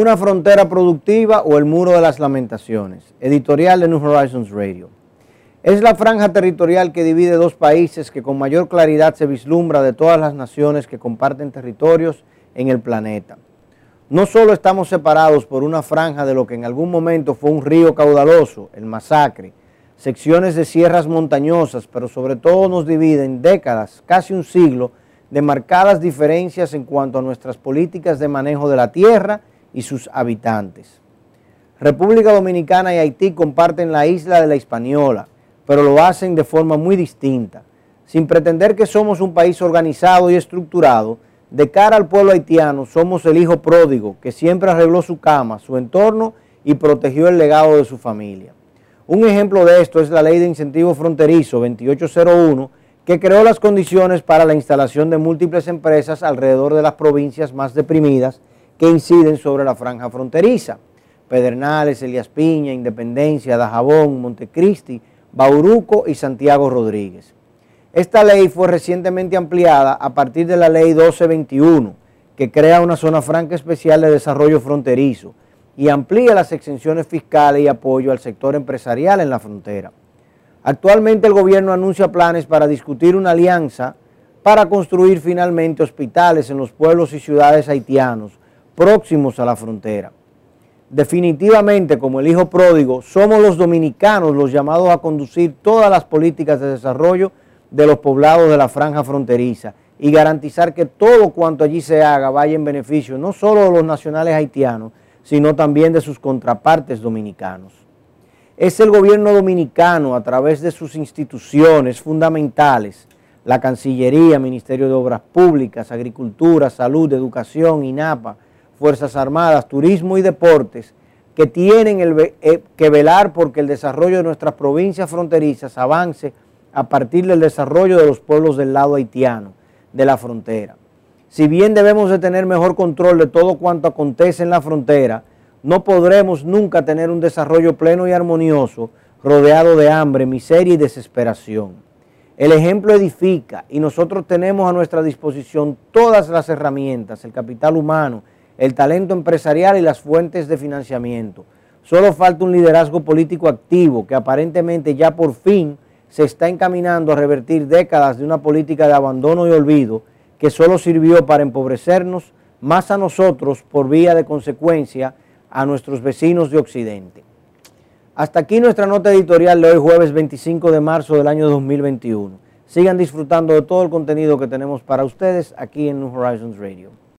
Una frontera productiva o el muro de las lamentaciones. Editorial de New Horizons Radio. Es la franja territorial que divide dos países que con mayor claridad se vislumbra de todas las naciones que comparten territorios en el planeta. No solo estamos separados por una franja de lo que en algún momento fue un río caudaloso, el masacre, secciones de sierras montañosas, pero sobre todo nos dividen décadas, casi un siglo, de marcadas diferencias en cuanto a nuestras políticas de manejo de la tierra y sus habitantes. República Dominicana y Haití comparten la isla de la Hispaniola, pero lo hacen de forma muy distinta. Sin pretender que somos un país organizado y estructurado, de cara al pueblo haitiano somos el hijo pródigo que siempre arregló su cama, su entorno y protegió el legado de su familia. Un ejemplo de esto es la Ley de Incentivo Fronterizo 2801, que creó las condiciones para la instalación de múltiples empresas alrededor de las provincias más deprimidas que inciden sobre la franja fronteriza. Pedernales, Elías Piña, Independencia, Dajabón, Montecristi, Bauruco y Santiago Rodríguez. Esta ley fue recientemente ampliada a partir de la ley 1221, que crea una zona franca especial de desarrollo fronterizo y amplía las exenciones fiscales y apoyo al sector empresarial en la frontera. Actualmente el gobierno anuncia planes para discutir una alianza para construir finalmente hospitales en los pueblos y ciudades haitianos próximos a la frontera. Definitivamente, como el hijo pródigo, somos los dominicanos los llamados a conducir todas las políticas de desarrollo de los poblados de la franja fronteriza y garantizar que todo cuanto allí se haga vaya en beneficio no solo de los nacionales haitianos, sino también de sus contrapartes dominicanos. Es el gobierno dominicano, a través de sus instituciones fundamentales, la Cancillería, Ministerio de Obras Públicas, Agricultura, Salud, Educación, INAPA, Fuerzas Armadas, Turismo y Deportes, que tienen eh, que velar porque el desarrollo de nuestras provincias fronterizas avance a partir del desarrollo de los pueblos del lado haitiano, de la frontera. Si bien debemos de tener mejor control de todo cuanto acontece en la frontera, no podremos nunca tener un desarrollo pleno y armonioso rodeado de hambre, miseria y desesperación. El ejemplo edifica y nosotros tenemos a nuestra disposición todas las herramientas, el capital humano, el talento empresarial y las fuentes de financiamiento. Solo falta un liderazgo político activo que aparentemente ya por fin se está encaminando a revertir décadas de una política de abandono y olvido que solo sirvió para empobrecernos más a nosotros por vía de consecuencia a nuestros vecinos de Occidente. Hasta aquí nuestra nota editorial de hoy jueves 25 de marzo del año 2021. Sigan disfrutando de todo el contenido que tenemos para ustedes aquí en New Horizons Radio.